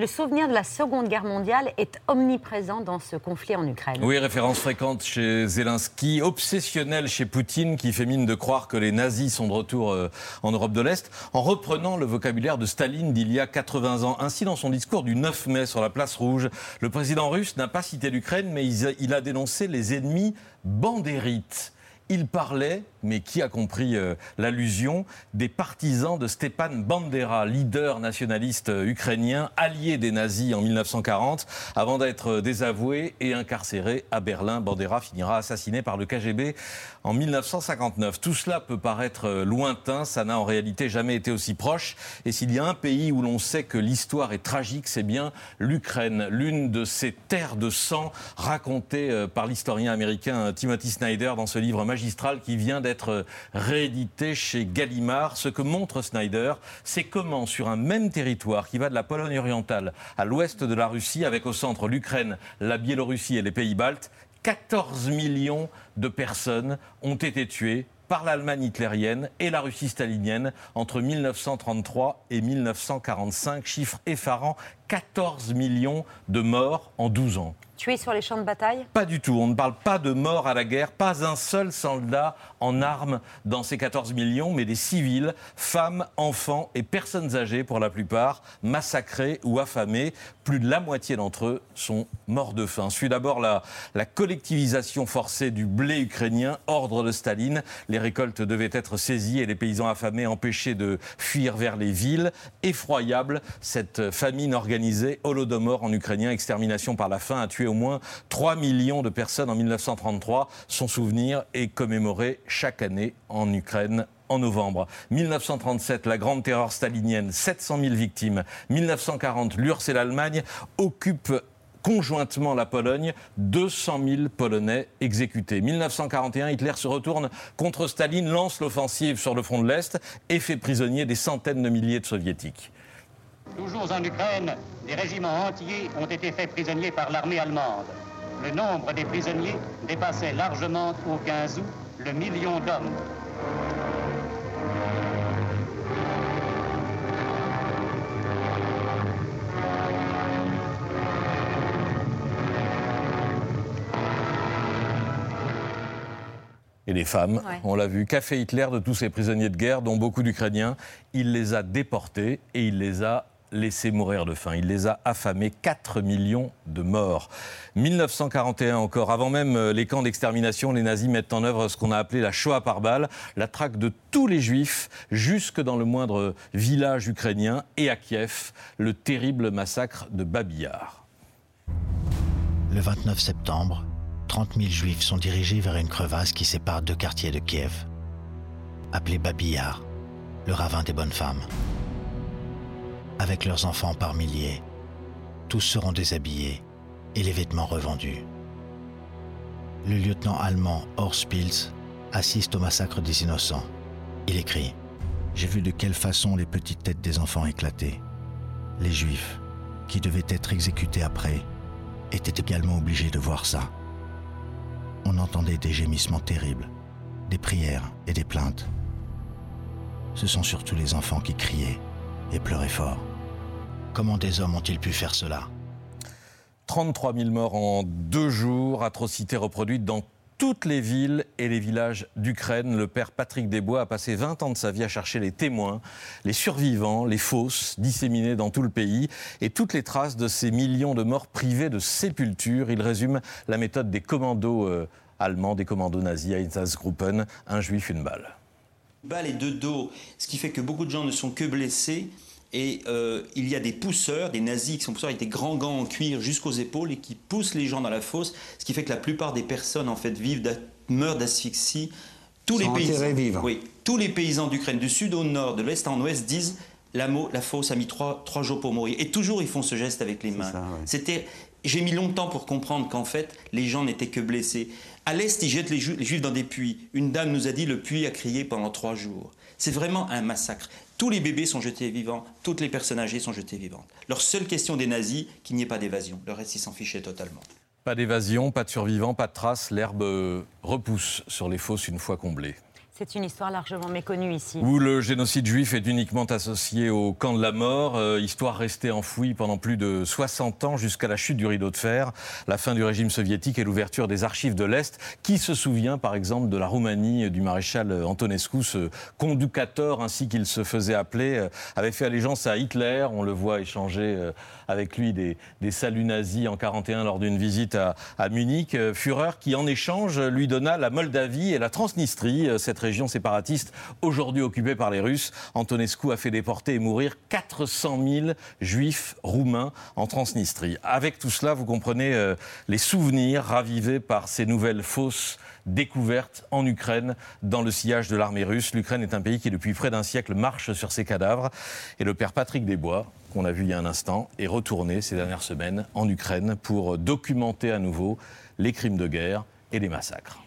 Le souvenir de la Seconde Guerre mondiale est omniprésent dans ce conflit en Ukraine. Oui, référence fréquente chez Zelensky, obsessionnel chez Poutine qui fait mine de croire que les nazis sont de retour euh, en Europe de l'Est, en reprenant le vocabulaire de Staline d'il y a 80 ans. Ainsi, dans son discours du 9 mai sur la place rouge, le président russe n'a pas cité l'Ukraine, mais il a dénoncé les ennemis bandérites. Il parlait mais qui a compris euh, l'allusion des partisans de Stepan Bandera, leader nationaliste ukrainien, allié des nazis en 1940, avant d'être désavoué et incarcéré à Berlin. Bandera finira assassiné par le KGB en 1959. Tout cela peut paraître lointain, ça n'a en réalité jamais été aussi proche. Et s'il y a un pays où l'on sait que l'histoire est tragique, c'est bien l'Ukraine, l'une de ces terres de sang racontées euh, par l'historien américain Timothy Snyder dans ce livre magistral qui vient d'être être réédité chez Gallimard. Ce que montre Snyder, c'est comment, sur un même territoire qui va de la Pologne orientale à l'ouest de la Russie, avec au centre l'Ukraine, la Biélorussie et les pays baltes, 14 millions de personnes ont été tuées par l'Allemagne hitlérienne et la Russie stalinienne entre 1933 et 1945. Chiffre effarant, 14 millions de morts en 12 ans tués sur les champs de bataille? Pas du tout. On ne parle pas de morts à la guerre. Pas un seul soldat en armes dans ces 14 millions, mais des civils, femmes, enfants et personnes âgées pour la plupart, massacrés ou affamés. Plus de la moitié d'entre eux sont morts de faim. Suit d'abord la, la collectivisation forcée du blé ukrainien, ordre de Staline. Les récoltes devaient être saisies et les paysans affamés empêchés de fuir vers les villes. Effroyable, cette famine organisée, holodomor en ukrainien, extermination par la faim, a tué au moins 3 millions de personnes en 1933. Son souvenir est commémoré chaque année en Ukraine en novembre. 1937, la grande terreur stalinienne, 700 000 victimes. 1940, l'URSS et l'Allemagne occupent conjointement la Pologne, 200 000 Polonais exécutés. 1941, Hitler se retourne contre Staline, lance l'offensive sur le front de l'Est et fait prisonnier des centaines de milliers de soviétiques. Toujours en Ukraine, des régiments entiers ont été faits prisonniers par l'armée allemande. Le nombre des prisonniers dépassait largement au 15 août le million d'hommes. et les femmes. On l'a vu, qu'a fait Hitler de tous ces prisonniers de guerre, dont beaucoup d'Ukrainiens Il les a déportés et il les a laissés mourir de faim. Il les a affamés, 4 millions de morts. 1941 encore, avant même euh, les camps d'extermination, les nazis mettent en œuvre ce qu'on a appelé la Shoah par balle, la traque de tous les juifs, jusque dans le moindre village ukrainien, et à Kiev, le terrible massacre de Babillard. Le 29 septembre, 30 000 juifs sont dirigés vers une crevasse qui sépare deux quartiers de Kiev, appelée Babillard, le ravin des bonnes femmes. Avec leurs enfants par milliers, tous seront déshabillés et les vêtements revendus. Le lieutenant allemand Horst Pils assiste au massacre des innocents. Il écrit J'ai vu de quelle façon les petites têtes des enfants éclataient. Les juifs, qui devaient être exécutés après, étaient également obligés de voir ça on entendait des gémissements terribles, des prières et des plaintes. Ce sont surtout les enfants qui criaient et pleuraient fort. Comment des hommes ont-ils pu faire cela 33 000 morts en deux jours, atrocités reproduites dans toutes les villes et les villages d'Ukraine. Le père Patrick Desbois a passé 20 ans de sa vie à chercher les témoins, les survivants, les fosses disséminées dans tout le pays et toutes les traces de ces millions de morts privés de sépulture. Il résume la méthode des commandos euh, allemands, des commandos nazis, Einsatzgruppen, un juif, une balle. Balle et deux dos, ce qui fait que beaucoup de gens ne sont que blessés. Et euh, il y a des pousseurs, des nazis qui sont pousseurs avec des grands gants en cuir jusqu'aux épaules et qui poussent les gens dans la fosse, ce qui fait que la plupart des personnes en fait vivent meurent d'asphyxie. Tous les paysans, oui, tous les paysans d'Ukraine, du sud au nord, de l'est en ouest, disent la, la fosse a mis trois, trois, jours pour mourir. Et toujours ils font ce geste avec les mains. C'était j'ai mis longtemps pour comprendre qu'en fait, les gens n'étaient que blessés. À l'Est, ils jettent les, Juifs dans des puits. Une dame nous a dit le puits a crié pendant trois jours. C'est vraiment un massacre. Tous les bébés sont jetés vivants, toutes les personnes âgées sont jetées vivantes. Leur seule question des nazis, qu'il n'y ait pas d'évasion. Le reste, ils s'en fichaient totalement. Pas d'évasion, pas de survivants, pas de traces. L'herbe repousse sur les fosses une fois comblées. C'est une histoire largement méconnue ici. Où le génocide juif est uniquement associé au camp de la mort, euh, histoire restée enfouie pendant plus de 60 ans jusqu'à la chute du rideau de fer, la fin du régime soviétique et l'ouverture des archives de l'Est. Qui se souvient par exemple de la Roumanie du maréchal Antonescu, ce conducateur ainsi qu'il se faisait appeler, euh, avait fait allégeance à Hitler, on le voit échanger euh, avec lui des, saluts nazis en 41 lors d'une visite à, à Munich, Führer qui en échange lui donna la Moldavie et la Transnistrie, cette région séparatiste aujourd'hui occupée par les Russes. Antonescu a fait déporter et mourir 400 000 juifs roumains en Transnistrie. Avec tout cela, vous comprenez euh, les souvenirs ravivés par ces nouvelles fausses découvertes en Ukraine dans le sillage de l'armée russe. L'Ukraine est un pays qui, depuis près d'un siècle, marche sur ses cadavres. Et le père Patrick Desbois, qu'on a vu il y a un instant, est retourné ces dernières semaines en Ukraine pour documenter à nouveau les crimes de guerre et les massacres.